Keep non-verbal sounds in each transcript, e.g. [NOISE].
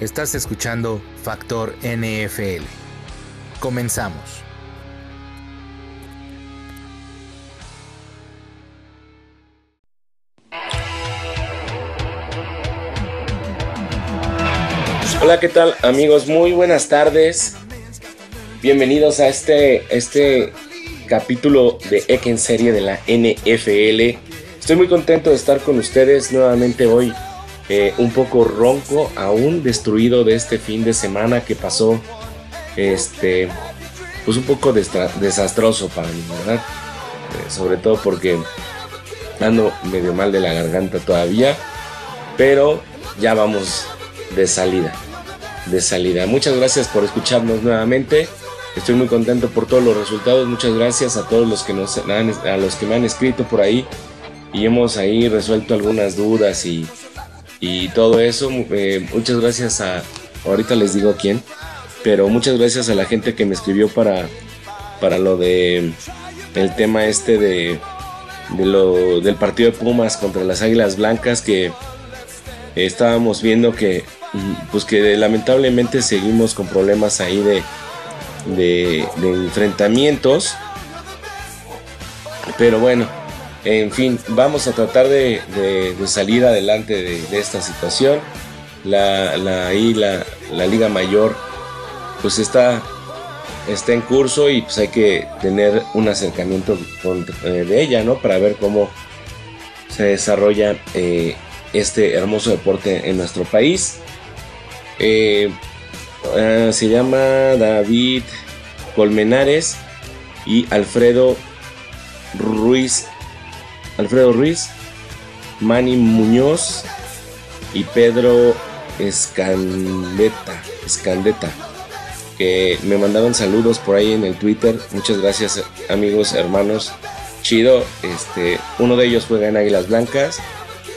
Estás escuchando Factor NFL. Comenzamos. Hola, ¿qué tal amigos? Muy buenas tardes. Bienvenidos a este, este capítulo de Ek en serie de la NFL. Estoy muy contento de estar con ustedes nuevamente hoy eh, un poco ronco, aún destruido de este fin de semana que pasó, este, pues un poco desastroso para mí, ¿verdad? Eh, sobre todo porque ando medio mal de la garganta todavía, pero ya vamos de salida, de salida. Muchas gracias por escucharnos nuevamente. Estoy muy contento por todos los resultados. Muchas gracias a todos los que nos a los que me han escrito por ahí y hemos ahí resuelto algunas dudas y y todo eso. Eh, muchas gracias a, ahorita les digo quién, pero muchas gracias a la gente que me escribió para, para lo de el tema este de, de lo, del partido de Pumas contra las Águilas Blancas que estábamos viendo que pues que lamentablemente seguimos con problemas ahí de, de, de enfrentamientos pero bueno en fin, vamos a tratar de, salir adelante de, esta situación. La, la, la, Liga Mayor pues está, está en curso y pues hay que tener un acercamiento eh, de ella, ¿no? Para ver cómo se desarrolla eh, este hermoso deporte en nuestro país. Eh, se llama David Colmenares y Alfredo Ruiz Alfredo Ruiz, Manny Muñoz y Pedro Escandeta, Escandeta, que me mandaron saludos por ahí en el Twitter. Muchas gracias amigos, hermanos. Chido, este, uno de ellos juega en Águilas Blancas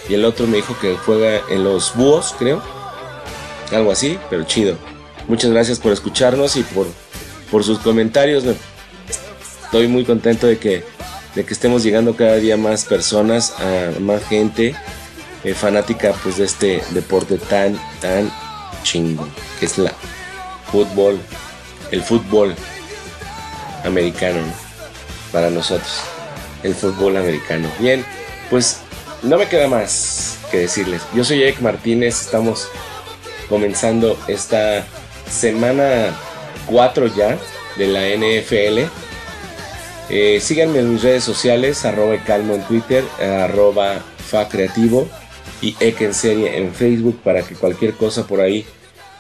y el otro me dijo que juega en los Búhos, creo. Algo así, pero chido. Muchas gracias por escucharnos y por, por sus comentarios. Estoy muy contento de que de que estemos llegando cada día más personas, a más gente eh, fanática pues de este deporte tan, tan chingo, que es la fútbol, el fútbol americano, para nosotros, el fútbol americano. Bien, pues no me queda más que decirles. Yo soy Eric Martínez, estamos comenzando esta semana 4 ya de la NFL eh, síganme en mis redes sociales, arroba calmo en Twitter, arroba fa creativo y ek en serie en Facebook para que cualquier cosa por ahí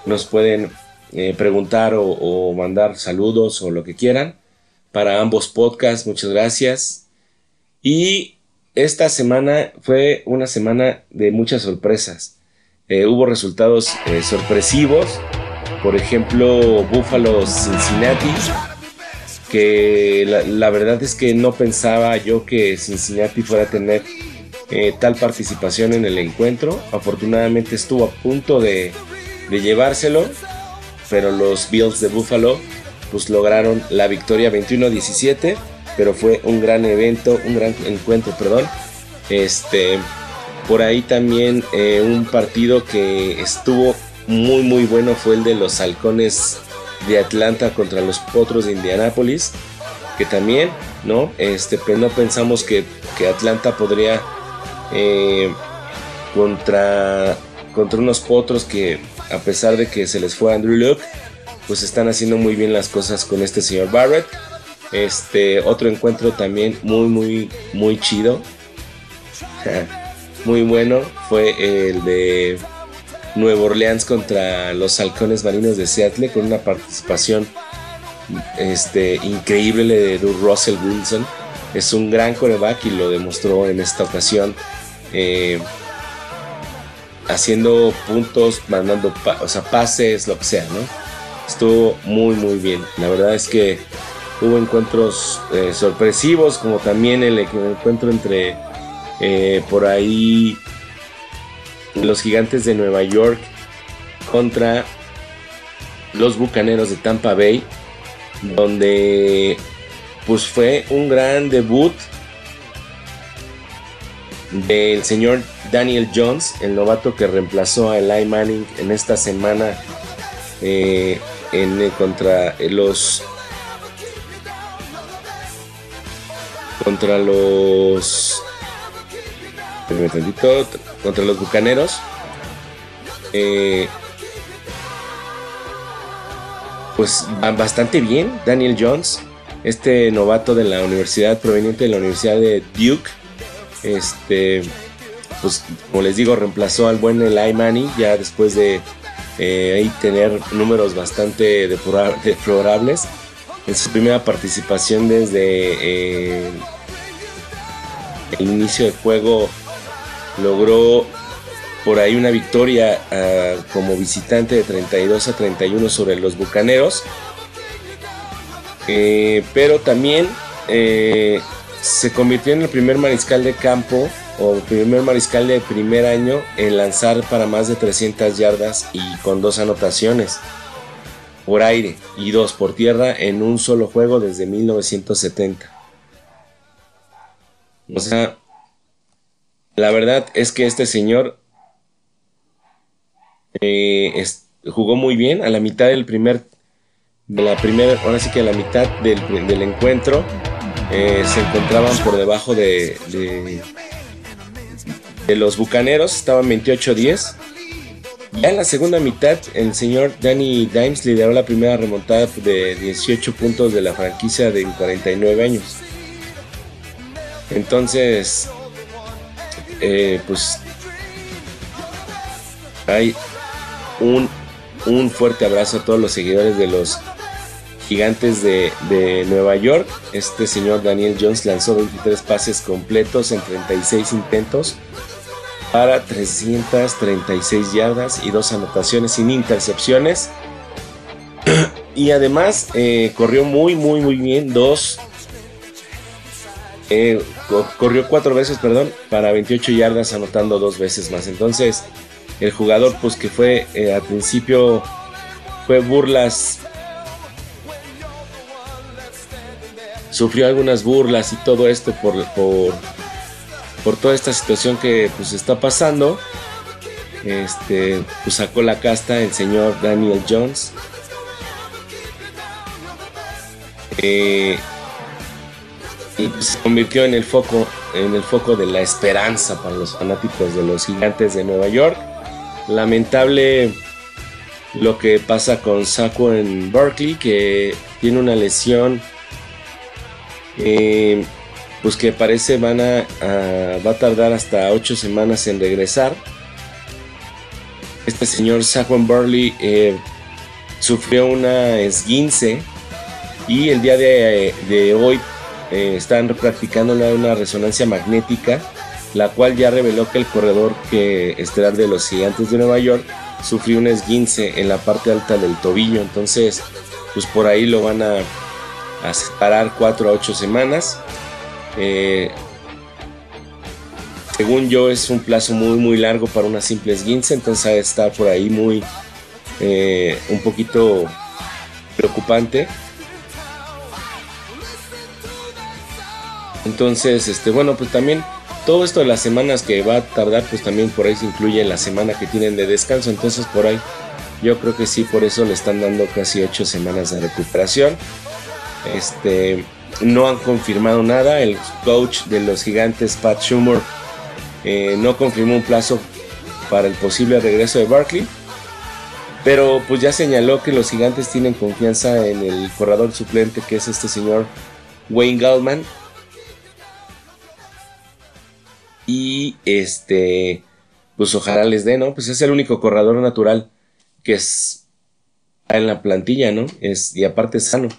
nos pueden eh, preguntar o, mandar saludos o lo que quieran. Para ambos podcasts, muchas gracias. Y esta semana fue una semana de muchas sorpresas. Eh, hubo resultados sorpresivos. Por ejemplo, Buffalo Cincinnati que la, verdad es que no pensaba yo que Cincinnati fuera a tener eh, tal participación en el encuentro. Afortunadamente estuvo a punto de, llevárselo, pero los Bills de Buffalo pues lograron la victoria 21-17, pero fue un gran evento, un gran encuentro, perdón. Este, por ahí también eh, un partido que estuvo muy muy bueno fue el de los halcones de Atlanta contra los Potros de Indianápolis, que también, ¿no? Este, pues no pensamos que, Atlanta podría eh, contra, contra unos Potros que a pesar de que se les fue Andrew Luke, pues están haciendo muy bien las cosas con este señor Barrett. Este otro encuentro también muy muy muy chido. [LAUGHS] muy bueno fue el de Nueva Orleans contra los halcones marinos de Seattle con una participación este, increíble de Russell Wilson. Es un gran coreback y lo demostró en esta ocasión. Eh, haciendo puntos, mandando pases, lo que sea, ¿no? Estuvo muy, muy bien. La verdad es que hubo encuentros eh, sorpresivos, como también el, encuentro entre eh, por ahí los gigantes de Nueva York contra los bucaneros de Tampa Bay, donde pues fue un gran debut del señor Daniel Jones, el novato que reemplazó a Eli Manning en esta semana eh, en, contra los contra los contra los bucaneros eh, pues bastante bien. Daniel Jones este novato de la universidad proveniente de la universidad de Duke este pues como les digo reemplazó al buen Eli Manning ya después de eh, ahí tener números bastante deplorables en su primera participación desde eh, el inicio del juego logró por ahí una victoria ah, como visitante de 32 a 31 sobre los Bucaneros. Eh, pero también eh, se convirtió en el primer mariscal de campo o primer mariscal de primer año en lanzar para más de 300 yardas y con dos anotaciones por aire y dos por tierra en un solo juego desde 1970. O sea, la verdad es que este señor eh, jugó muy bien a la mitad del primer, de la primera, ahora sí que a la mitad del, encuentro eh, se encontraban por debajo de, de, los bucaneros, estaban 28-10. Ya en la segunda mitad, el señor Danny Dimes lideró la primera remontada de 18 puntos de la franquicia de 49 años. Entonces, eh, pues hay un, un, fuerte abrazo a todos los seguidores de los gigantes de, Nueva York. Este señor Daniel Jones lanzó 23 pases completos en 36 intentos para 336 yardas y dos anotaciones sin intercepciones. [CLEARS THROAT] y además eh, corrió muy, muy, muy bien. Dos eh, corrió cuatro veces, perdón, para 28 yardas, anotando dos veces más. Entonces, el jugador, pues que fue eh, al principio, fue burlas. Sufrió algunas burlas y todo esto por, por, por toda esta situación que pues está pasando. Este, pues sacó la casta el señor Daniel Jones. Eh, se convirtió en el foco en el foco de la esperanza para los fanáticos de los gigantes de Nueva York. Lamentable lo que pasa con Saco en Berkeley, que tiene una lesión eh, pues que parece van a, va a tardar hasta 8 semanas en regresar. Este señor Saquon Burley eh, sufrió una esguince y el día de hoy eh, están practicando una, resonancia magnética, la cual ya reveló que el corredor que estelar de los gigantes de Nueva York sufrió un esguince en la parte alta del tobillo, entonces pues por ahí lo van a, separar 4 a 8 semanas. Eh, según yo es un plazo muy muy largo para una simple esguince, entonces está por ahí muy eh, un poquito preocupante. Entonces, este, bueno, pues también todo esto de las semanas que va a tardar, pues también por ahí se incluye la semana que tienen de descanso. Entonces, por ahí yo creo que sí, por eso le están dando casi ocho semanas de recuperación. Este, no han confirmado nada. El coach de los gigantes, Pat Schumer, eh, no confirmó un plazo para el posible regreso de Barkley. Pero pues ya señaló que los gigantes tienen confianza en el corredor suplente que es este señor Wayne Gallman y este, pues ojalá les dé, ¿no? Pues es el único corredor natural que es en la plantilla, ¿no? Es, y aparte es sano.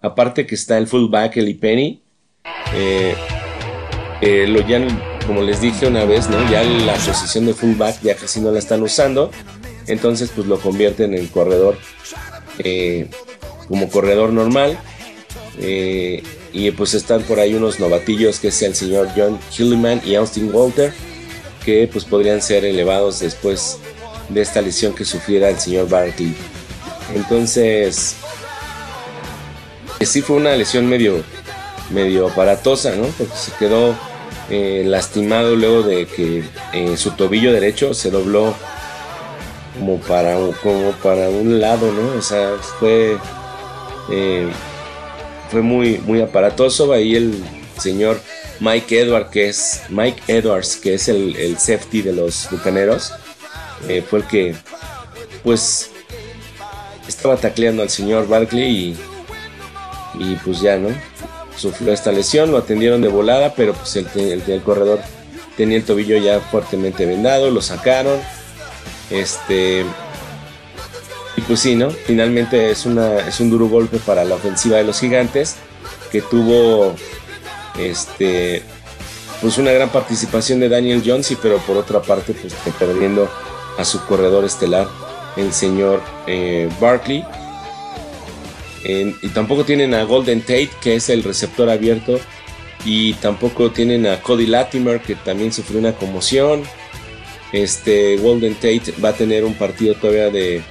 Aparte que está el fullback, el Penny. Eh, eh, lo ya, como les dije una vez, ¿no? Ya la posición de fullback ya casi no la están usando. Entonces, pues lo convierten en corredor eh, como corredor normal. Eh, y pues están por ahí unos novatillos que es el señor John Hilliman y Austin Walter, que pues podrían ser elevados después de esta lesión que sufriera el señor Barkley. Entonces, sí fue una lesión medio, medio aparatosa, ¿no? Porque se quedó eh, lastimado luego de que eh, su tobillo derecho se dobló como para, como para un lado, ¿no? O sea, fue, eh, fue muy, muy aparatoso. Ahí el señor Mike Edwards, que es Mike Edwards, que es el, el safety de los bucaneros, fue el que, pues, estaba tacleando al señor Barkley y, y pues ya, ¿no? sufrió esta lesión, lo atendieron de volada, pero pues el, el, corredor tenía el tobillo ya fuertemente vendado, lo sacaron. Este. Y pues sí, ¿no? Finalmente es, una, es un duro golpe para la ofensiva de los gigantes, que tuvo este pues una gran participación de Daniel Jones, pero por otra parte, pues perdiendo a su corredor estelar, el señor eh, Barkley y tampoco tienen a Golden Tate, que es el receptor abierto. Y tampoco tienen a Cody Latimer, que también sufrió una conmoción. Este Golden Tate va a tener un partido todavía de.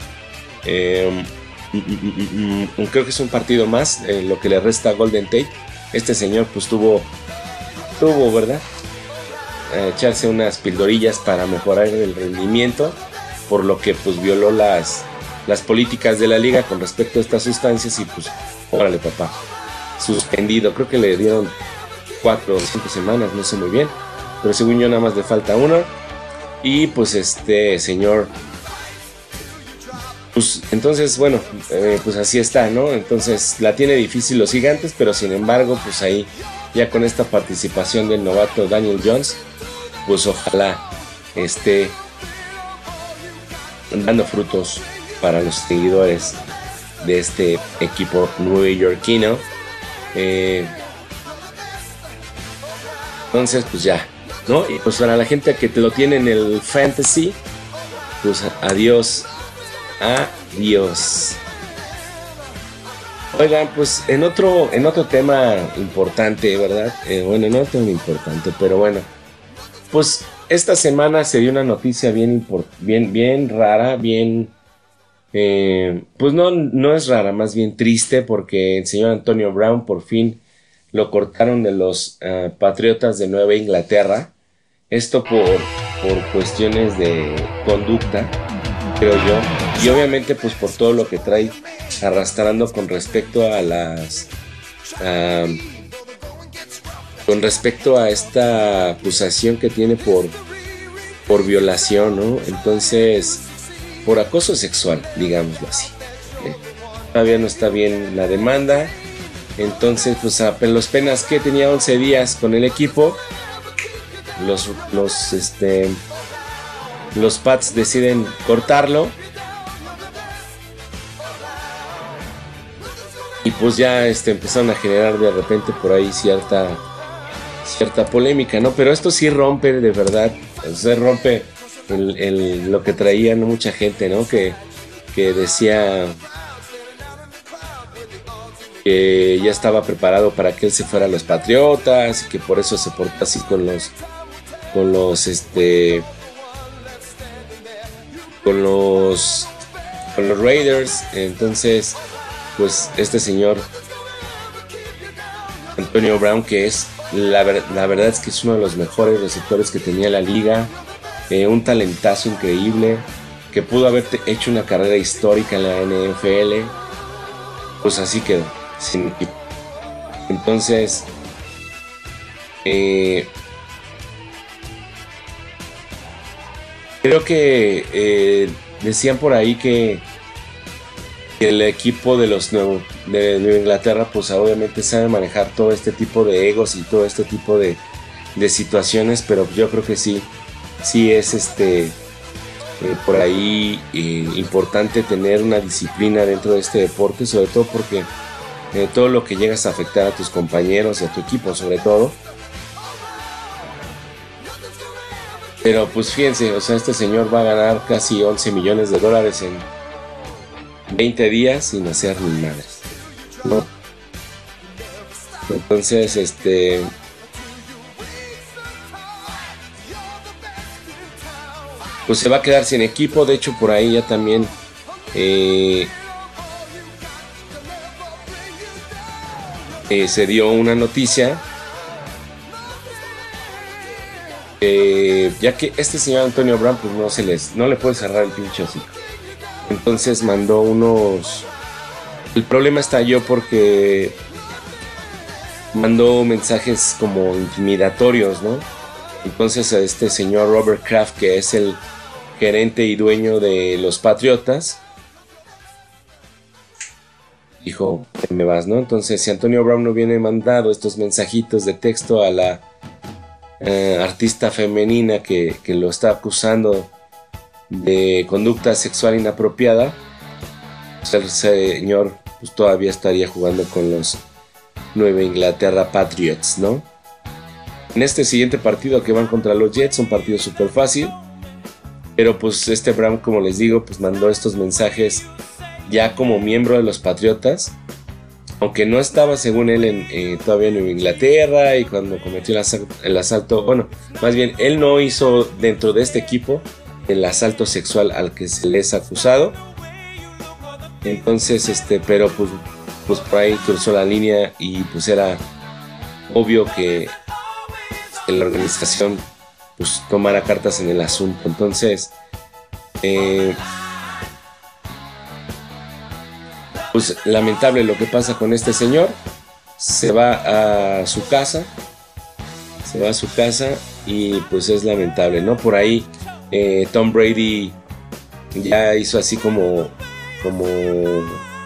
Em, mm, mm, mm, creo que es un partido más, eh, lo que le resta a Golden Tate. Este señor, pues tuvo. Tuvo, ¿verdad? echarse unas pildorillas para mejorar el rendimiento. Por lo que, pues, violó las las políticas de la liga con respecto a estas sustancias y pues, órale papá, suspendido, creo que le dieron cuatro o cinco semanas, no sé muy bien, pero según yo nada más le falta uno y pues este señor, pues entonces bueno, eh, pues así está, ¿no? Entonces la tiene difícil los gigantes, pero sin embargo pues ahí ya con esta participación del novato Daniel Jones, pues ojalá esté dando frutos para los seguidores de este equipo yorkino eh, entonces, pues ya, ¿no? Y pues para la gente que te lo tiene en el fantasy, pues adiós, adiós. Oigan, pues en otro, en otro tema importante, ¿verdad? Eh, bueno, no tan importante, pero bueno. Pues esta semana se dio una noticia bien, bien, bien rara, bien eh, pues no, no es rara, más bien triste porque el señor Antonio Brown por fin lo cortaron de los ah, Patriotas de Nueva Inglaterra. Esto por, por cuestiones de conducta, creo yo. Y obviamente pues por todo lo que trae arrastrando con respecto a las... con respecto a esta acusación que tiene por, por violación, ¿no? Entonces por acoso sexual, digámoslo así. ¿eh? Todavía no está bien la demanda. Entonces, pues a los penas que tenía 11 días con el equipo, los, los, este, los Pats deciden cortarlo. Y pues ya este, empezaron a generar de repente por ahí cierta, cierta polémica, ¿no? Pero esto sí rompe de verdad, se rompe lo que traían mucha gente, ¿no? Que, que decía que ya estaba preparado para que él se fuera a los Patriotas y que por eso se portó así con los con los este con los con los Raiders. Entonces pues este señor Antonio Brown que es la, la verdad es que es uno de los mejores receptores que tenía la liga. Eh, un talentazo increíble, que pudo haber hecho una carrera histórica en la NFL, pues así quedó, sin Entonces, eh, creo que eh, decían por ahí que, el equipo de los nuevo, de Inglaterra, pues obviamente sabe manejar todo este tipo de egos y todo este tipo de, de situaciones, pero yo creo que sí, sí es este eh, por ahí eh, importante tener una disciplina dentro de este deporte, sobre todo porque todo lo que llegas a afectar a tus compañeros y a tu equipo, sobre todo. Pero pues fíjense, o sea, este señor va a ganar casi 11 millones de dólares en 20 días sin hacer ni madres. ¿no? Entonces, este, pues se va a quedar sin equipo. De hecho, por ahí ya también eh, eh, se dio una noticia eh, ya que este señor Antonio Brown pues no se les no le puede cerrar el pinche así. Entonces mandó unos el problema estalló porque mandó mensajes como intimidatorios, ¿no? Entonces a este señor Robert Kraft, que es el gerente y dueño de los Patriotas, dijo, me vas, ¿no? Entonces si Antonio Brown no viene mandado estos mensajitos de texto a la eh, artista femenina que, que lo está acusando de conducta sexual inapropiada, pues el señor pues todavía estaría jugando con los Nueva Inglaterra Patriots, ¿no? En este siguiente partido que van contra los Jets, un partido súper fácil, pero pues este Brown, como les digo, pues mandó estos mensajes ya como miembro de los Patriotas, aunque no estaba según él en, eh, todavía en Inglaterra y cuando cometió el asalto, el asalto, bueno, más bien él no hizo dentro de este equipo el asalto sexual al que se les ha acusado, entonces, este, pero pues, pues por ahí cruzó la línea y pues era obvio que la organización pues tomara cartas en el asunto. Entonces, eh, pues lamentable lo que pasa con este señor. Se va a su casa, se va a su casa y pues es lamentable, ¿no? Por ahí eh, Tom Brady ya hizo así como como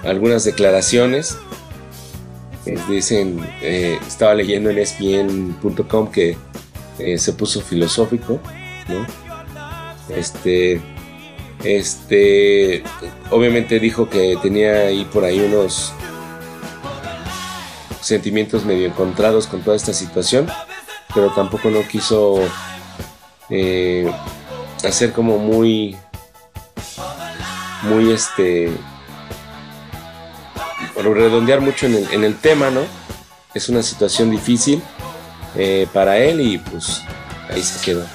algunas declaraciones. dicen, eh, estaba leyendo en ESPN.com que eh, se puso filosófico, Este, este, obviamente dijo que tenía ahí por ahí unos sentimientos medio encontrados con toda esta situación, pero tampoco no quiso eh, hacer como muy muy este redondear mucho en el, tema, ¿no? Es una situación difícil eh, para él y pues ahí se quedó.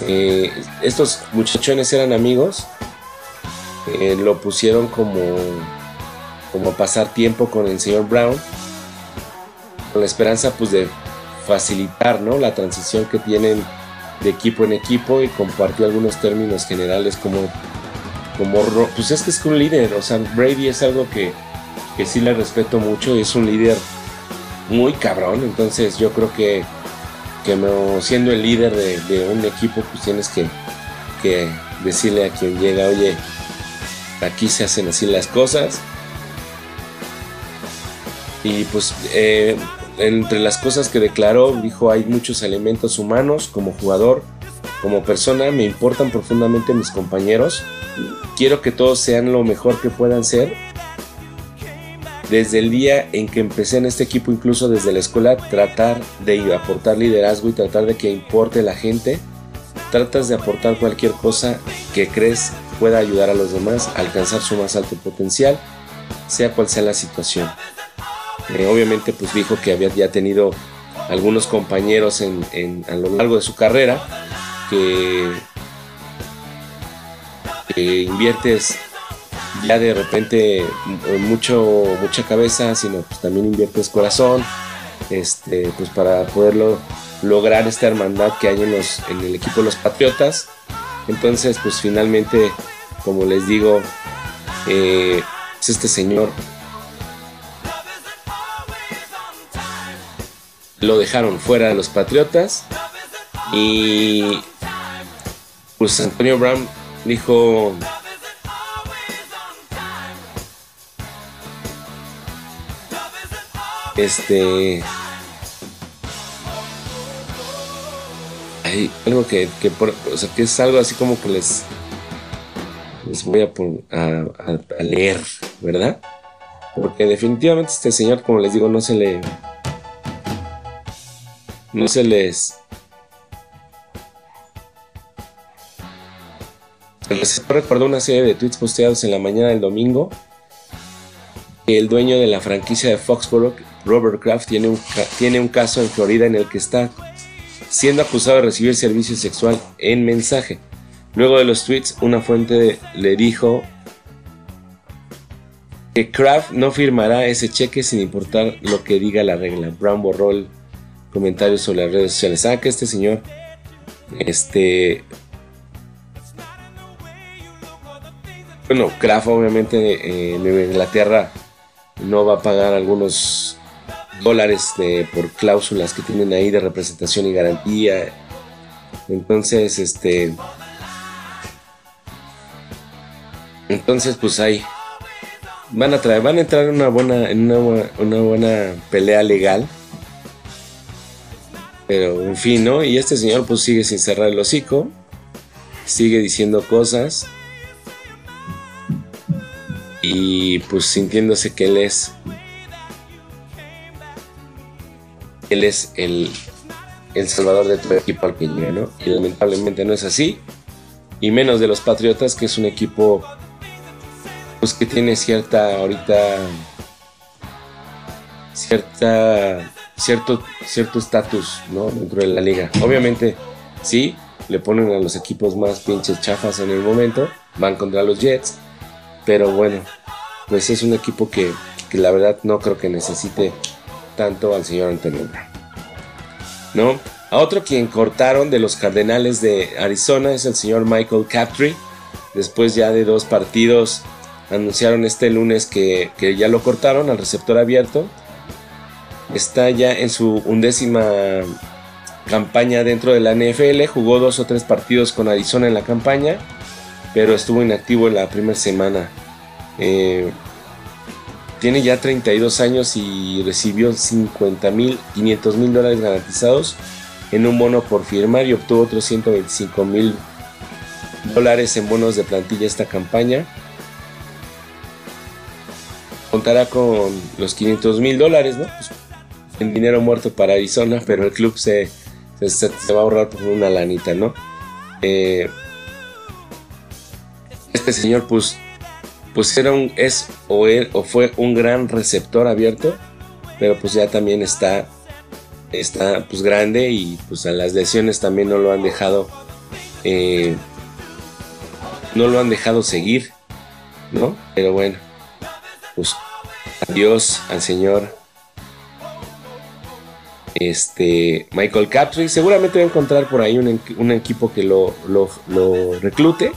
Eh, estos muchachones eran amigos, eh, lo pusieron como, como pasar tiempo con el señor Brown, con la esperanza pues de facilitar ¿no? la transición que tienen de equipo en equipo y compartió algunos términos generales como como pues es que es un líder, o sea, Brady es algo que, que sí le respeto mucho, es un líder muy cabrón, entonces yo creo que, que siendo el líder de, un equipo, pues tienes que, que decirle a quien llega, oye, aquí se hacen así las cosas. Y pues eh, entre las cosas que declaró, dijo, hay muchos elementos humanos como jugador, como persona, me importan profundamente mis compañeros quiero que todos sean lo mejor que puedan ser. Desde el día en que empecé en este equipo, incluso desde la escuela, tratar de aportar liderazgo y tratar de que importe la gente. Tratas de aportar cualquier cosa que crees pueda ayudar a los demás a alcanzar su más alto potencial, sea cual sea la situación. Eh, obviamente, pues dijo que había ya tenido algunos compañeros en, a lo largo de su carrera que inviertes ya de repente mucho, mucha cabeza, sino pues también inviertes corazón, este, pues para poderlo lograr esta hermandad que hay en, los, en el equipo de los Patriotas. Entonces, pues finalmente, como les digo, eh, pues este señor lo dejaron fuera de los Patriotas y pues Antonio Brown dijo este hay algo que, que, o sea, que es algo así como que les les voy a, leer, ¿verdad? Porque definitivamente este señor, como les digo, no se le no se les Se recordó una serie de tweets posteados en la mañana del domingo. El dueño de la franquicia de Foxborough, Robert Kraft, tiene un, tiene un caso en Florida en el que está siendo acusado de recibir servicio sexual en mensaje. Luego de los tweets, una fuente le dijo que Kraft no firmará ese cheque sin importar lo que diga la regla. Brown borró el comentario sobre las redes sociales. Ah, que este señor Este. Bueno, Kraft obviamente eh, en Inglaterra no va a pagar algunos dólares por cláusulas que tienen ahí de representación y garantía. Entonces, este. Entonces, pues ahí van a traer, van a entrar en una buena, en una, una buena pelea legal. Pero en fin, ¿no? Y este señor pues sigue sin cerrar el hocico. Sigue diciendo cosas. Y pues sintiéndose que él es. Él es el, el salvador de todo equipo al que ¿no? Y lamentablemente no es así. Y menos de los Patriotas, que es un equipo pues que tiene cierta ahorita cierta cierto cierto estatus no dentro de la liga obviamente sí le ponen a los equipos más pinches chafas en el momento van contra los Jets pero bueno pues es un equipo que, que la verdad no creo que necesite tanto al señor Antonio no a otro quien cortaron de los Cardenales de Arizona es el señor Michael Captree después ya de dos partidos anunciaron este lunes que, ya lo cortaron al receptor abierto. Está ya en su undécima campaña dentro de la NFL. Jugó dos o tres partidos con Arizona en la campaña, pero estuvo inactivo en la primera semana. Eh, tiene ya 32 años y recibió 50 mil, 500 mil dólares garantizados en un bono por firmar y obtuvo otros 125 mil dólares en bonos de plantilla esta campaña contará con los 500 mil dólares, ¿no? Pues, en dinero muerto para Arizona, pero el club se, se, va a ahorrar por una lanita, ¿no? Eh, este señor, pues, pues era un, es o, o fue un gran receptor abierto, pero pues ya también está, está pues grande y pues a las lesiones también no lo han dejado, eh, no lo han dejado seguir, ¿no? Pero bueno, pues adiós al señor este Michael Capri. Seguramente va a encontrar por ahí un, equipo que lo, reclute.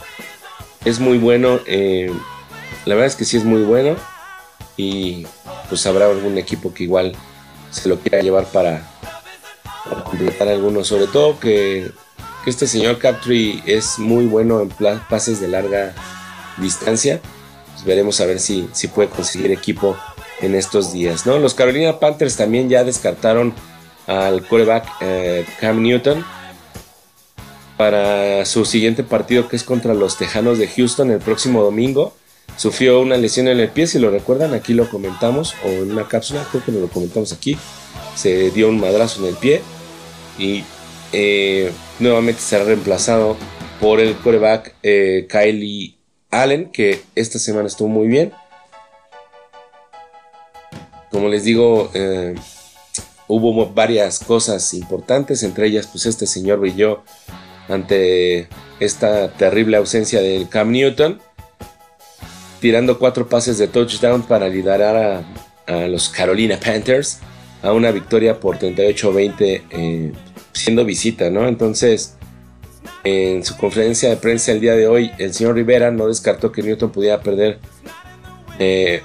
Es muy bueno. Eh, la verdad es que sí es muy bueno. Y pues habrá algún equipo que igual se lo quiera llevar para, completar algunos. Sobre todo que, que este señor Capri es muy bueno en pases de larga distancia. Pues, veremos a ver si, si puede conseguir equipo en estos días. ¿no? Los Carolina Panthers también ya descartaron al quarterback eh, Cam Newton para su siguiente partido que es contra los Tejanos de Houston el próximo domingo. Sufrió una lesión en el pie, si lo recuerdan, aquí lo comentamos, o en una cápsula, creo que lo comentamos aquí. Se dio un madrazo en el pie y eh, nuevamente será reemplazado por el quarterback eh, Kylie Allen, que esta semana estuvo muy bien. Como les digo, eh, hubo varias cosas importantes, entre ellas pues este señor brilló ante esta terrible ausencia del Cam Newton, tirando cuatro pases de touchdown para liderar a, los Carolina Panthers a una victoria por 38-20 eh, siendo visita, ¿no? Entonces, en su conferencia de prensa el día de hoy, el señor Rivera no descartó que Newton pudiera perder eh,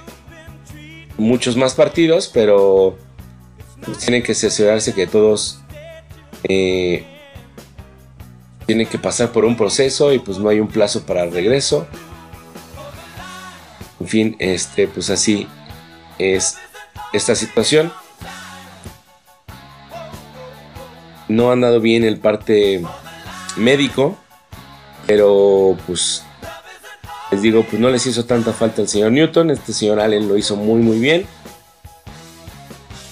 muchos más partidos, pero tienen que asegurarse que todos eh, tienen que pasar por un proceso y pues no hay un plazo para el regreso. En fin, este, pues así es esta situación. No han dado bien el parte médico, pero pues les digo, pues no les hizo tanta falta el señor Newton, este señor Allen lo hizo muy muy bien.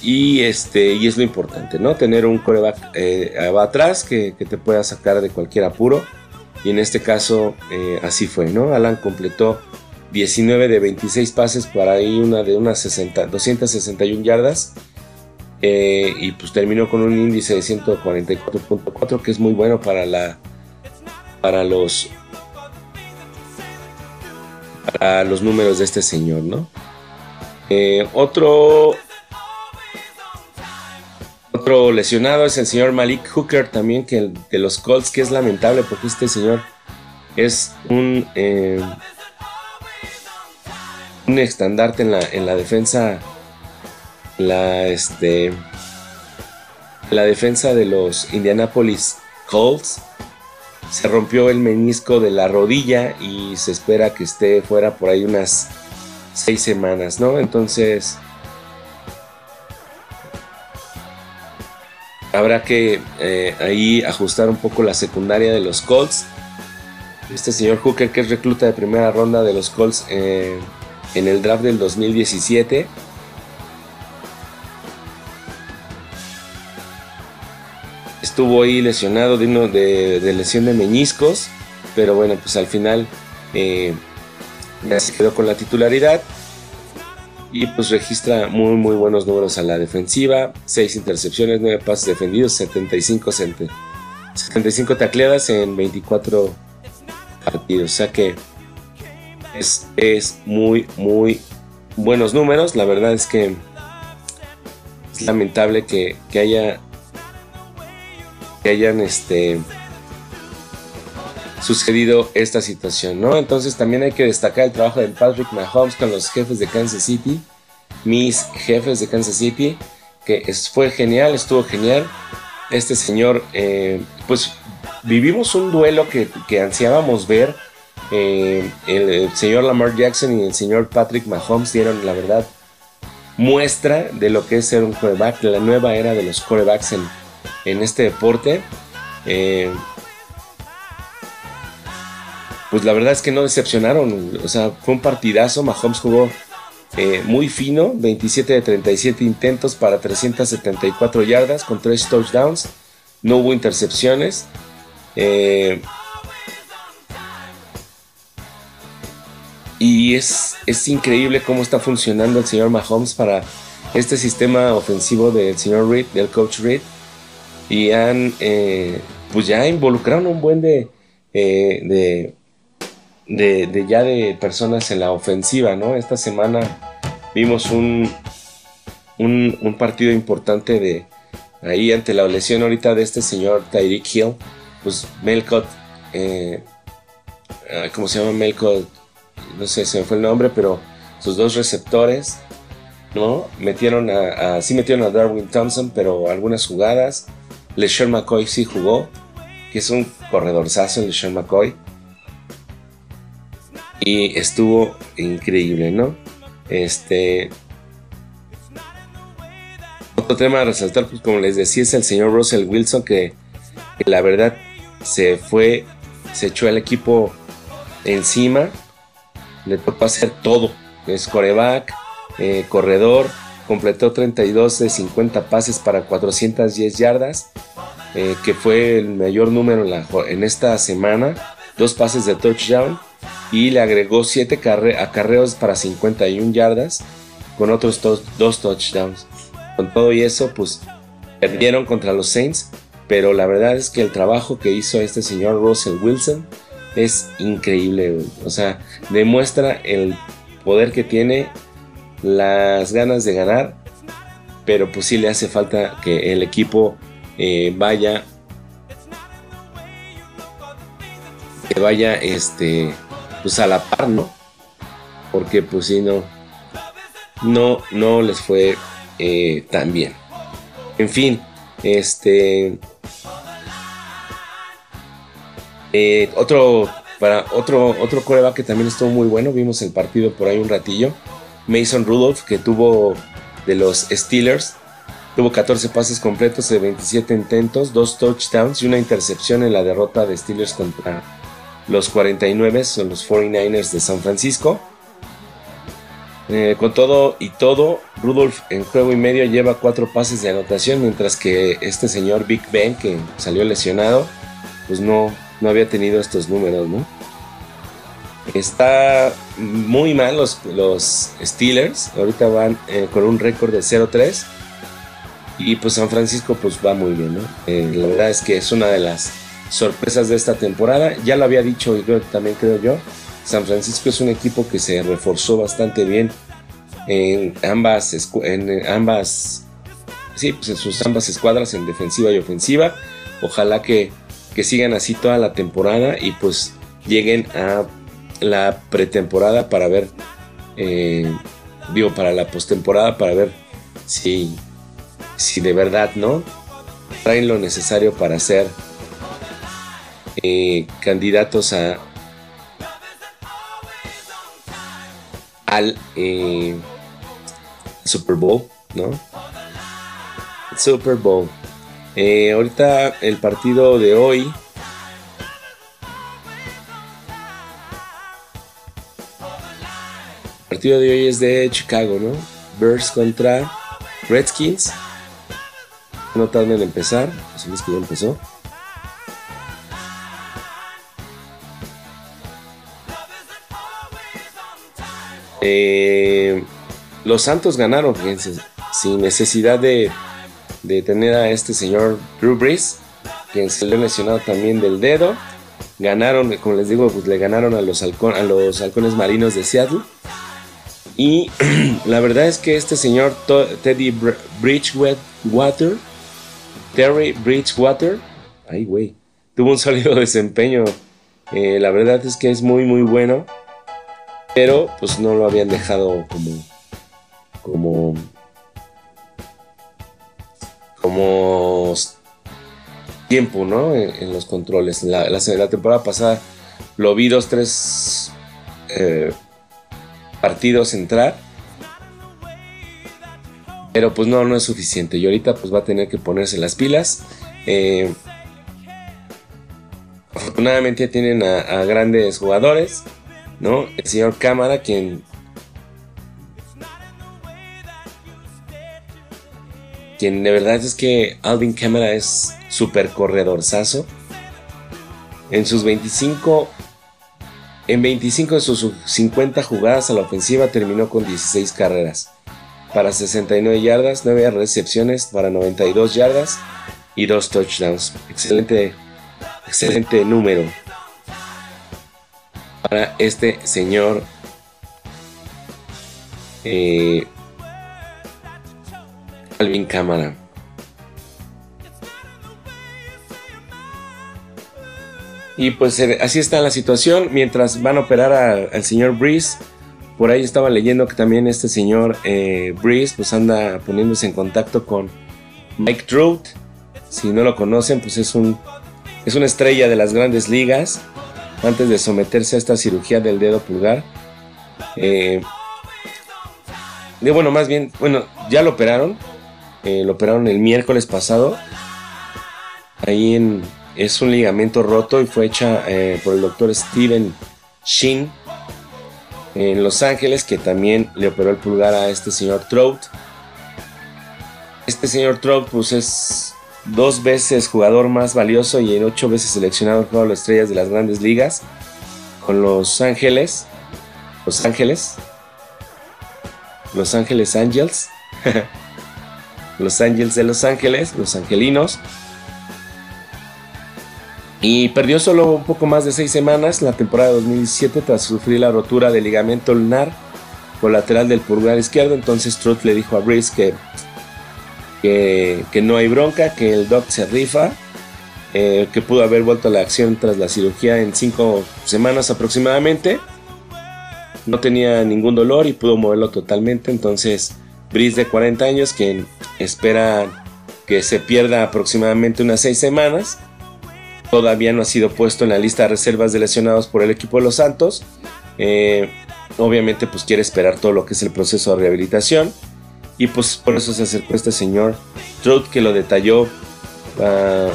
Y, este, y es lo importante, ¿no? Tener un coreback eh, atrás que, te pueda sacar de cualquier apuro. Y en este caso eh, así fue, ¿no? Alan completó 19 de 26 pases para ahí una de unas 60, 261 yardas. Eh, y pues terminó con un índice de 144.4 que es muy bueno para la para los para los números de este señor, ¿no? Eh, otro Otro lesionado es el señor Malik Hooker, también que de los Colts, que es lamentable porque este señor es un, eh, un estandarte en la, en la defensa, la, este, la defensa de los Indianapolis Colts. Se rompió el menisco de la rodilla y se espera que esté fuera por ahí unas seis semanas, ¿no? Entonces habrá que eh, ahí ajustar un poco la secundaria de los Colts. Este señor Hooker, que es recluta de primera ronda de los Colts eh, en el draft del 2017. Estuvo ahí lesionado de, de, lesión de meñiscos, pero bueno, pues al final eh, ya se quedó con la titularidad y pues registra muy muy buenos números a la defensiva, 6 intercepciones, 9 pases defendidos, 75, 75 tacleadas en 24 partidos, o sea que es, es muy muy buenos números, la verdad es que es lamentable que, que haya que hayan este sucedido esta situación, ¿no? Entonces también hay que destacar el trabajo de Patrick Mahomes con los jefes de Kansas City, mis jefes de Kansas City, que fue genial, estuvo genial. Este señor, eh, pues vivimos un duelo que, ansiábamos ver. Eh, el, señor Lamar Jackson y el señor Patrick Mahomes dieron, la verdad, muestra de lo que es ser un coreback, la nueva era de los corebacks en, en este deporte. Eh, pues la verdad es que no decepcionaron. O sea, fue un partidazo. Mahomes jugó eh, muy fino, 27 de 37 intentos para 374 yardas con 3 touchdowns. No hubo intercepciones. Y es, es increíble cómo está funcionando el señor Mahomes para este sistema ofensivo del señor Reed, del coach Reed. Y han, eh, pues ya involucrado un buen de, de de, ya de personas en la ofensiva, ¿no? Esta semana vimos un, un, partido importante de ahí ante la lesión ahorita de este señor Tyreek Hill, pues Melcott, eh, ah, ¿cómo se llama Melcott? No sé, se me fue el nombre, pero sus dos receptores, ¿no? Metieron a, sí metieron a Darwin Thompson, pero algunas jugadas. LeSean McCoy sí jugó, que es un corredorzazo LeSean McCoy y estuvo increíble, ¿no? Este. Otro tema a resaltar, pues como les decía, es el señor Russell Wilson, que, la verdad se fue, se echó al equipo encima, le tocó hacer todo: es coreback, eh, corredor, completó 32 de 50 pases para 410 yardas, eh, que fue el mayor número en, la, esta semana, dos pases de touchdown y le agregó 7 acarreos para 51 yardas con otros dos touchdowns. Con todo y eso, pues perdieron contra los Saints, pero la verdad es que el trabajo que hizo este señor Russell Wilson es increíble. O sea, demuestra el poder que tiene, las ganas de ganar, pero pues sí le hace falta que el equipo eh, vaya que vaya este pues a la par, ¿no? Porque pues sí, no, no, no les fue eh, tan bien. En fin, este... Eh, otro, para otro, otro coreback que también estuvo muy bueno, vimos el partido por ahí un ratillo. Mason Rudolph, que tuvo de los Steelers, tuvo 14 pases completos de 27 intentos, dos touchdowns y una intercepción en la derrota de Steelers contra los 49 son los 49ers de San Francisco. Eh, con todo y todo, Rudolph en juego y medio lleva cuatro pases de anotación, mientras que este señor Big Ben, que salió lesionado, pues no, no había tenido estos números, ¿no? Está muy mal los, los Steelers, ahorita van eh, con un récord de 0-3 y pues San Francisco pues va muy bien, ¿no? Eh, la verdad es que es una de las sorpresas de esta temporada. Ya lo había dicho y también creo yo. San Francisco es un equipo que se reforzó bastante bien en ambas, en ambas sí, pues en sus ambas escuadras, en defensiva y ofensiva. Ojalá que, que sigan así toda la temporada y pues lleguen a la pretemporada para ver, eh, digo, para la postemporada para ver si, si de verdad, ¿no? Traen lo necesario para ser eh, candidatos a al eh, Super Bowl, ¿no? Super Bowl. Eh, ahorita el partido de hoy. El partido de hoy es de Chicago, ¿no? Bears contra Redskins. No tardan en empezar. Así es que ya empezó. Eh, los Santos ganaron, fíjense, sin necesidad de, tener a este señor Drew Brees, quien se le ha lesionado también del dedo. Ganaron, como les digo, pues le ganaron a los, a los halcones marinos de Seattle. Y [CLEARS THROAT] la verdad es que este señor Teddy Bridgewater, Terry Bridgewater, ay güey, tuvo un [LAUGHS] sólido desempeño. Eh, la verdad es que es muy muy bueno pero pues no lo habían dejado como como tiempo, ¿no? En, los controles. La, temporada pasada lo vi dos, tres eh, partidos entrar. Pero pues no, no es suficiente. Y ahorita pues va a tener que ponerse las pilas. Eh, afortunadamente ya tienen a grandes jugadores. ¿no? El señor Cámara, quien quien de verdad es que Alvin Cámara es súper corredorzazo. En sus 25 en 25 de sus 50 jugadas a la ofensiva terminó con 16 carreras para 69 yardas, 9 recepciones para 92 yardas y 2 touchdowns. Excelente excelente número para este señor eh, Alvin Cámara. Y pues eh, así está la situación. Mientras van a operar al señor Breeze, por ahí estaba leyendo que también este señor eh, Breeze pues anda poniéndose en contacto con Mike Trout. Si no lo conocen, pues es un es una estrella de las grandes ligas antes de someterse a esta cirugía del dedo pulgar. Eh, bueno, más bien, bueno, ya lo operaron. Eh, lo operaron el miércoles pasado. Ahí en, es un ligamento roto y fue hecha eh, por el doctor Steven Shin en Los Ángeles, que también le operó el pulgar a este señor Trout. Este señor Trout, pues es dos veces jugador más valioso y en ocho veces seleccionado jugador de las estrellas de las grandes ligas con Los Ángeles. Los Ángeles. Los Ángeles Angels. [LAUGHS] los Ángeles de Los Ángeles, los Angelinos. Y perdió solo un poco más de seis semanas la temporada de 2017 tras sufrir la rotura del ligamento lunar colateral del pulgar izquierdo. Entonces Trout le dijo a Brice que que, no hay bronca, que el doc se rifa, eh, que pudo haber vuelto a la acción tras la cirugía en cinco semanas aproximadamente. No tenía ningún dolor y pudo moverlo totalmente. Entonces, Brice de 40 años, que espera que se pierda aproximadamente unas seis semanas, todavía no ha sido puesto en la lista de reservas de lesionados por el equipo de los Santos. Eh, obviamente, pues quiere esperar todo lo que es el proceso de rehabilitación y pues por eso se acercó este señor Trout que lo detalló. Ah,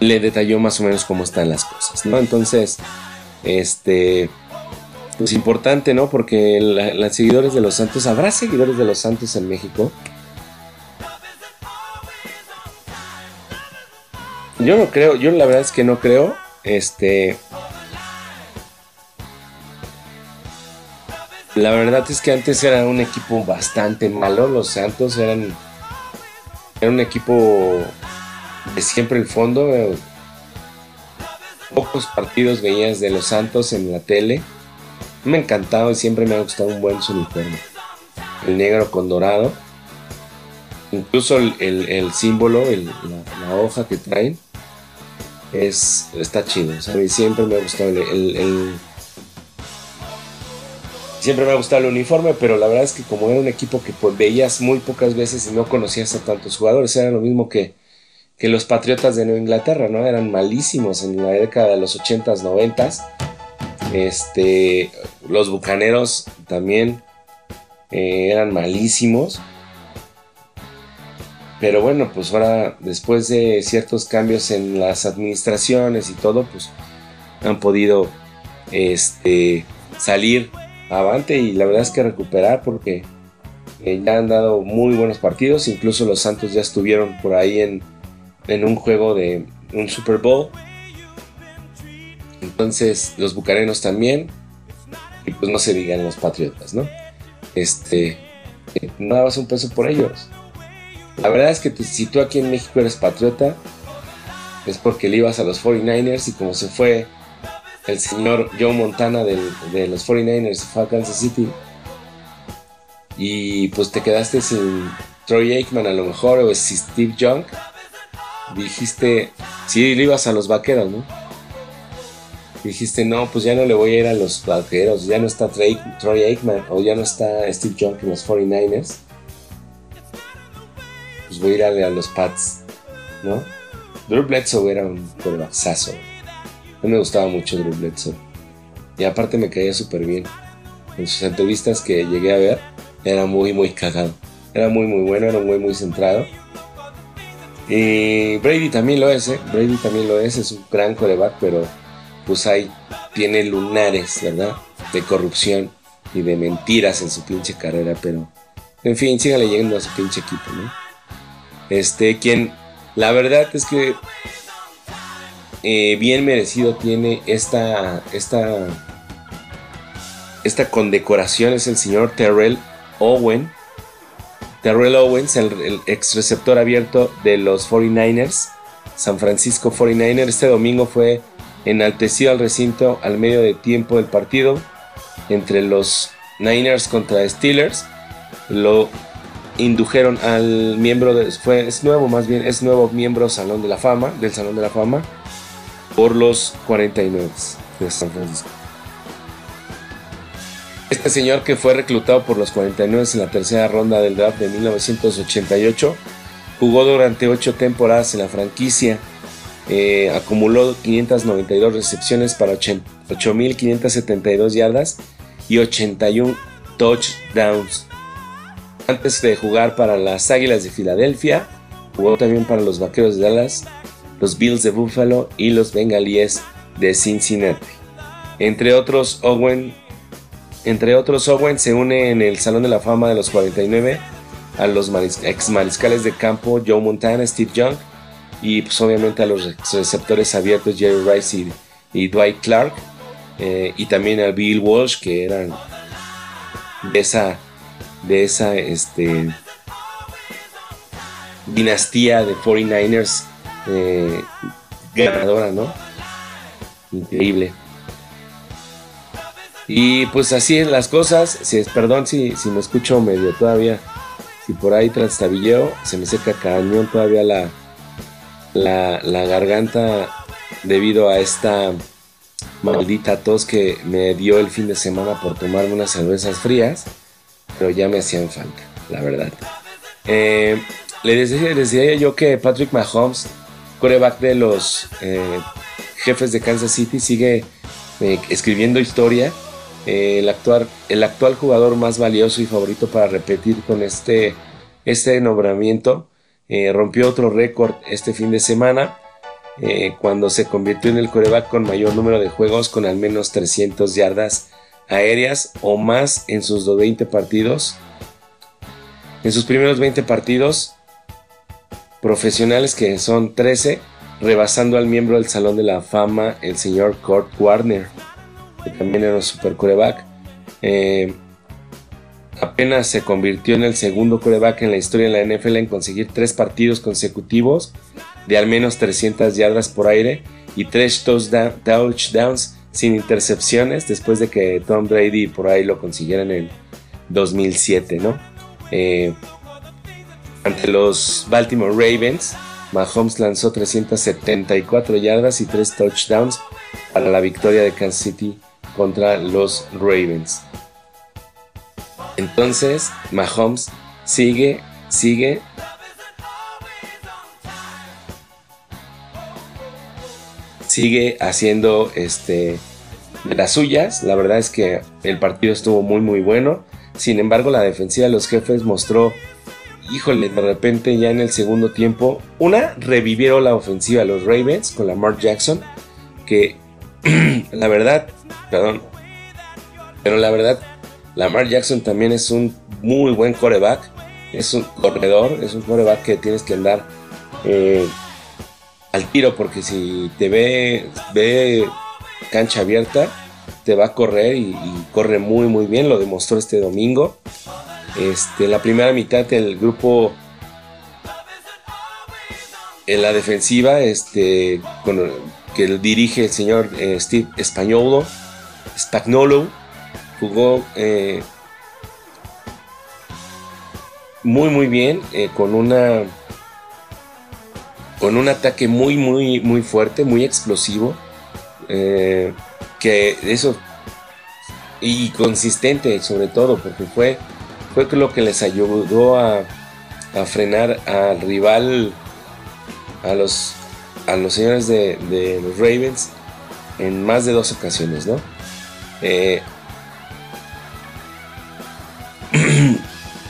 le detalló más o menos cómo están las cosas, ¿no? Entonces, este. Pues importante, ¿no? Porque los seguidores de los Santos, ¿habrá seguidores de los Santos en México? Yo no creo, yo la verdad es que no creo. Este. La verdad es que antes era un equipo bastante malo. Los Santos eran, era un equipo de siempre el fondo. Pocos partidos veías de los Santos en la tele. Me ha encantado y siempre me ha gustado un buen uniforme. El negro con dorado. incluso el, símbolo, la, hoja que traen, es, está chido. mí siempre me ha gustado el, siempre me ha gustado el uniforme, pero la verdad es que como era un equipo que pues, veías muy pocas veces y no conocías a tantos jugadores, era lo mismo que, que los Patriotas de Nueva Inglaterra, ¿no? Eran malísimos en la década de los 80s, 90s. Este, los Bucaneros también eh, eran malísimos. Pero bueno, pues ahora después de ciertos cambios en las administraciones y todo, pues han podido este, salir avante y la verdad es que recuperar porque eh, ya han dado muy buenos partidos, incluso los Santos ya estuvieron por ahí en, en un juego de un Super Bowl. Entonces los bucarenos también. Y pues no se digan los patriotas, ¿no? Este, no dabas un peso por ellos. La verdad es que si tú aquí en México eres patriota, es porque le ibas a los 49ers y como se fue el señor Joe Montana de los 49ers, fue a Kansas City. Y pues te quedaste sin Troy Aikman a lo mejor o si Steve Young. Dijiste, si le ibas a los vaqueros, ¿no? Dijiste, no, pues ya no le voy a ir a los vaqueros, ya no está Troy, Aikman o ya no está Steve Young en los 49ers. Pues voy a ir a, los Pats, ¿no? Drew Bledsoe era un corebackazo. A mí me gustaba mucho Drew Bledsoe. Y aparte me caía súper bien. En sus entrevistas que llegué a ver, era muy, muy cagado. Era muy, muy bueno, era muy, muy centrado. Y Brady también lo es, ¿eh? Brady también lo es, es un gran coreback, pero pues ahí tiene lunares, ¿verdad? De corrupción y de mentiras en su pinche carrera, pero en fin, sígale llegando a su pinche equipo, ¿no? Este, quien, la verdad es que eh, bien merecido tiene esta, esta, esta condecoración es el señor Terrell Owen. Terrell Owens, el, el ex receptor abierto de los 49ers, San Francisco 49ers, este domingo fue enalteció al recinto al medio de tiempo del partido entre los Niners contra Steelers. Lo indujeron al miembro de, fue, es nuevo más bien, es nuevo miembro Salón de la Fama, del Salón de la Fama, por los 49 de San Francisco. Este señor que fue reclutado por los 49 en la tercera ronda del draft de 1988, jugó durante ocho temporadas en la franquicia eh, acumuló 592 recepciones para 8.572 yardas y 81 touchdowns. Antes de jugar para las Águilas de Filadelfia, jugó también para los Vaqueros de Dallas, los Bills de Buffalo y los Bengalíes de Cincinnati. Entre otros, Owen, entre otros, Owen se une en el Salón de la Fama de los 49 a los ex mariscales de campo Joe Montana, Steve Young, y pues obviamente a los receptores abiertos Jerry Rice y, Dwight Clark eh, y también a Bill Walsh que eran de esa de esa este dinastía de 49ers eh, ganadora, ¿no? Increíble. Y pues así en las cosas. Si, perdón si, si me escucho medio todavía. Si por ahí trastabilleo, se me seca cañón todavía la, la, garganta debido a esta maldita tos que me dio el fin de semana por tomarme unas cervezas frías, pero ya me hacían falta, la verdad. Eh, le decía, yo que Patrick Mahomes, coreback de los eh, jefes de Kansas City, sigue eh, escribiendo historia. el, actual, el actual jugador más valioso y favorito para repetir con este, este nombramiento eh, rompió otro récord este fin de semana eh, cuando se convirtió en el coreback con mayor número de juegos con al menos 300 yardas aéreas o más en sus 20 partidos. En sus primeros 20 partidos profesionales, que son 13, rebasando al miembro del Salón de la Fama, el señor Kurt Warner, que también era un super coreback. Eh, apenas se convirtió en el segundo coreback en la historia de la NFL en conseguir tres partidos consecutivos de al menos 300 yardas por aire y tres touchdowns sin intercepciones después de que Tom Brady por ahí lo consiguiera en el 2007, ¿no? Eh, ante los Baltimore Ravens. Mahomes lanzó 374 yardas y 3 touchdowns para la victoria de Kansas City contra los Ravens. Entonces, Mahomes sigue, sigue. Sigue haciendo este las suyas. La verdad es que el partido estuvo muy muy bueno. Sin embargo, la defensiva de los jefes mostró híjole, de repente ya en el segundo tiempo, una, revivieron la ofensiva de los Ravens con la Mark Jackson, que [CLEARS THROAT] la verdad, perdón, pero la verdad, Lamar Jackson también es un muy buen coreback, es un corredor, es un coreback que tienes que andar eh, al tiro porque si te ve, ve cancha abierta, te va a correr y, corre muy muy bien, lo demostró este domingo. Este, la primera mitad del grupo en la defensiva, este, que dirige el señor eh, Steve Espagnolo, Spagnolo, jugó eh, muy muy bien eh, con una con un ataque muy muy muy fuerte, muy explosivo, que eso y consistente sobre todo porque fue fue lo que les ayudó a, frenar al rival, a los, a los señores de, los Ravens en más de dos ocasiones, ¿no? Eh,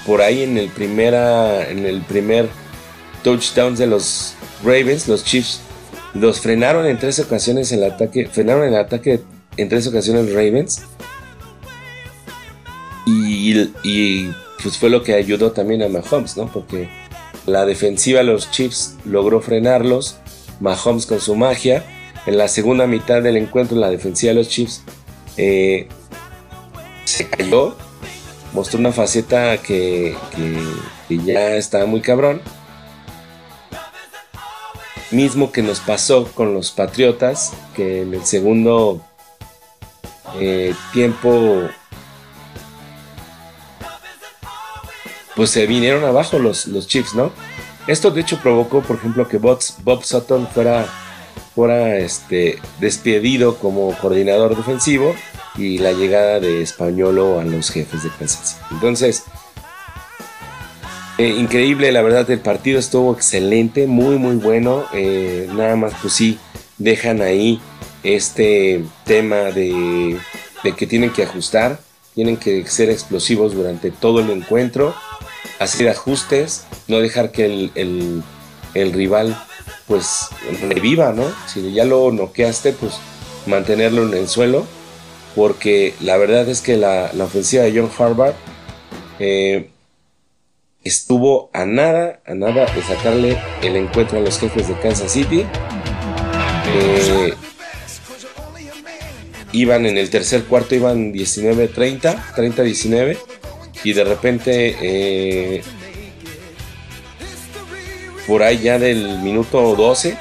por ahí en el, primera, en el primer touchdown de los Ravens, los Chiefs los frenaron en tres ocasiones el ataque, frenaron el ataque en tres ocasiones los Ravens y, pues fue lo que ayudó también a Mahomes, ¿no? Porque la defensiva de los Chiefs logró frenarlos, Mahomes con su magia. En la segunda mitad del encuentro, la defensiva de los Chiefs eh, se cayó, mostró una faceta que, ya estaba muy cabrón. Mismo que nos pasó con los Patriotas, que en el segundo eh, tiempo pues se vinieron abajo los, los Chiefs, ¿no? Esto de hecho provocó, por ejemplo, que Bob, Bob Sutton fuera, fuera este, despedido como coordinador defensivo y la llegada de Españolo a los jefes de Kansas Entonces, eh, increíble, la verdad, el partido estuvo excelente, muy, muy bueno. Eh, nada más, pues sí, dejan ahí este tema de, de que tienen que ajustar, tienen que ser explosivos durante todo el encuentro hacer ajustes, no dejar que el, rival pues reviva, ¿no? Si ya lo noqueaste, pues mantenerlo en el suelo, porque la verdad es que la, ofensiva de John Harvard eh, estuvo a nada, a nada de sacarle el encuentro a los jefes de Kansas City. Eh, iban en el tercer cuarto, iban 19-30, 30-19 y de repente eh, por ahí ya del minuto 12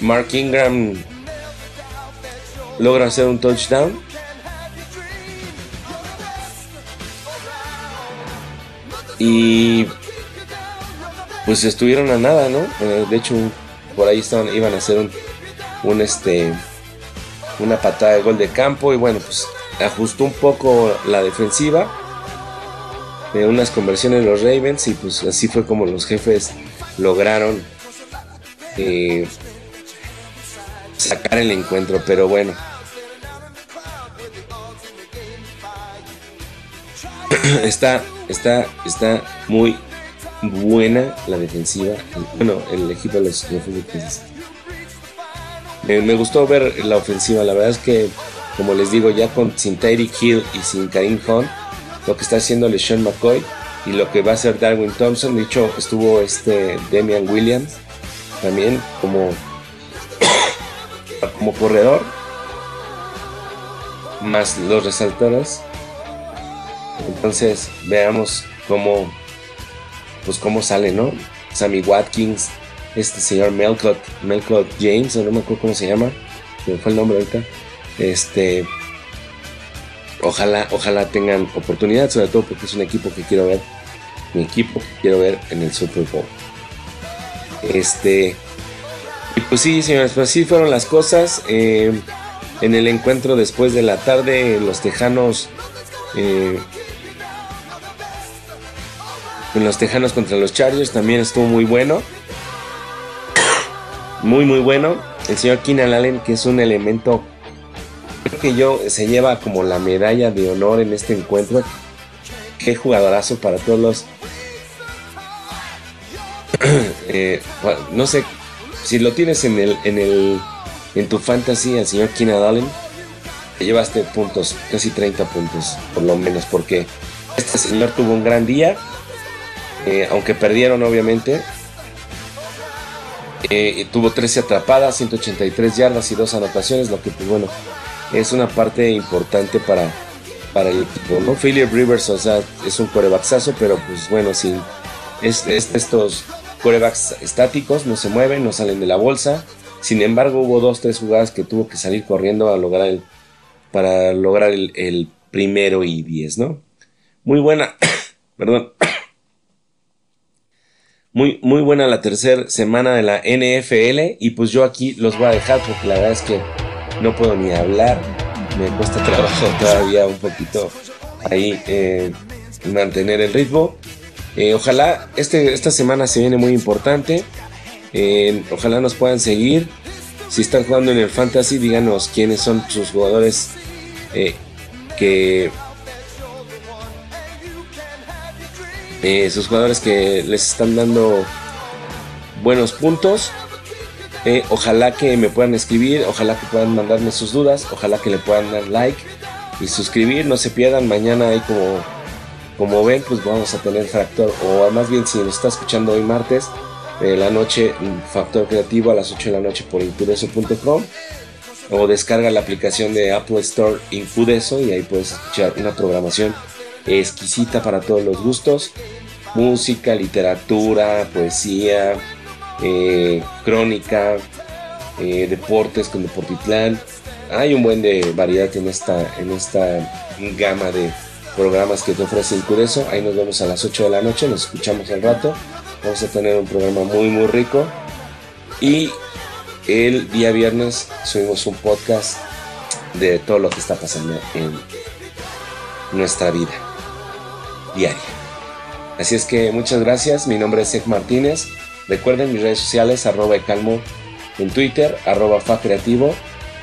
Mark Ingram logra hacer un touchdown y pues estuvieron a nada no eh, de hecho por ahí estaban iban a hacer un, un este una patada de gol de campo y bueno pues ajustó un poco la defensiva de unas conversiones los Ravens y pues así fue como los jefes lograron eh, sacar el encuentro, pero bueno. [CLEARS THROAT] está, está, está muy buena la defensiva. Bueno, el equipo de los me, gustó ver la ofensiva. La verdad es que, como les digo, ya con sin Tyreek Hill y sin Karim Hunt, lo que está haciendo LeSean McCoy y lo que va a hacer Darwin Thompson. De hecho, estuvo este Demian Williams también como, [COUGHS] como corredor, más los resaltadores. Entonces, veamos cómo, pues cómo sale, ¿no? Sammy Watkins, este señor Melcott, Melcott James, no me acuerdo cómo se llama, me fue el nombre ahorita. Este, Ojalá, ojalá tengan oportunidad, sobre todo porque es un equipo que quiero ver mi equipo que quiero ver en el Super Bowl. Este. Y pues sí, señores, pues así fueron las cosas. Eh, en el encuentro después de la tarde, los Tejanos. Eh, en los Tejanos contra los Chargers también estuvo muy bueno. Muy, muy bueno. El señor Keenan Allen, que es un elemento. Que yo se lleva como la medalla de honor en este encuentro. Qué jugadorazo para todos los. [CLEARS THROAT] Eh, no sé si lo tienes en el, en el en tu fantasy al señor Keenan Allen, llevaste puntos, casi 30 puntos, por lo menos, porque este señor tuvo un gran día, eh, aunque perdieron obviamente. Eh, tuvo 13 atrapadas, 183 yardas y dos anotaciones, lo que pues bueno, es una parte importante para, para el equipo. ¿no? Philip Rivers, o sea, es un corebaxazo, pero pues bueno, si es, estos corebacks estáticos no se mueven, no salen de la bolsa, sin embargo, hubo dos, tres jugadas que tuvo que salir corriendo a lograr el, para lograr el, primero y diez, ¿no? Muy buena, [COUGHS] perdón. Muy, muy buena la tercera semana de la NFL y pues yo aquí los voy a dejar porque la verdad es que no puedo ni hablar. Me cuesta trabajo [LAUGHS] todavía un poquito ahí eh, mantener el ritmo. Eh, ojalá este, esta semana se viene muy importante ojalá nos puedan seguir. Si están jugando en el fantasy, díganos quiénes son sus jugadores eh, que eh, sus jugadores que les están dando buenos puntos. Eh, ojalá que me puedan escribir, ojalá que puedan mandarme sus dudas, ojalá que le puedan dar like y suscribir, no se pierdan, mañana hay como, como ven, pues vamos a tener Fractor, o más bien si nos está escuchando hoy martes, la noche, Factor Creativo a las 8 de la noche por incudeso.com o descarga la aplicación de Apple Store Incudeso y ahí puedes escuchar una programación exquisita para todos los gustos, música, literatura, poesía, eh, crónica, eh, deportes con Deportitlán. Hay un buen de variedad en esta, en esta gama de programas que te ofrece Incudeso. Ahí nos vemos a las 8 de la noche, nos escuchamos al rato. Vamos a tener un programa muy, muy rico. Y el día viernes subimos un podcast de todo lo que está pasando en nuestra vida diaria. Así es que muchas gracias. Mi nombre es Ed Martínez. Recuerden mis redes sociales, arroba calmo en Twitter, arroba fa creativo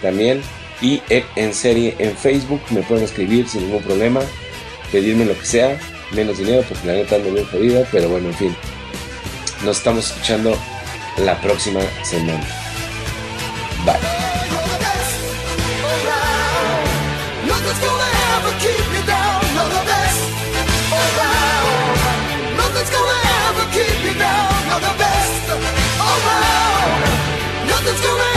también. Y en serie en Facebook me pueden escribir sin ningún problema, pedirme lo que sea, menos dinero porque la neta ando bien jodida, pero bueno, en fin. Nos estamos escuchando la próxima semana. Bye. the best around. Nothing's gonna.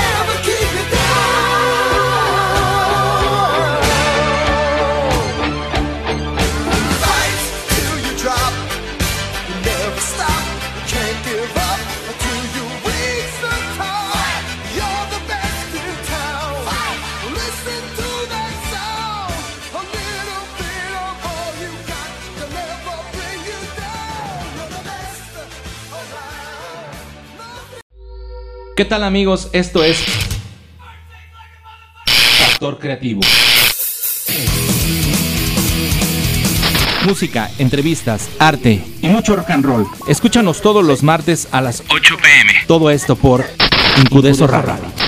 ¿Qué tal amigos? Esto es Factor Creativo. Música, entrevistas, arte y mucho rock and roll. Escúchanos todos los martes a las 8 pm. Todo esto por Incudeso Radio.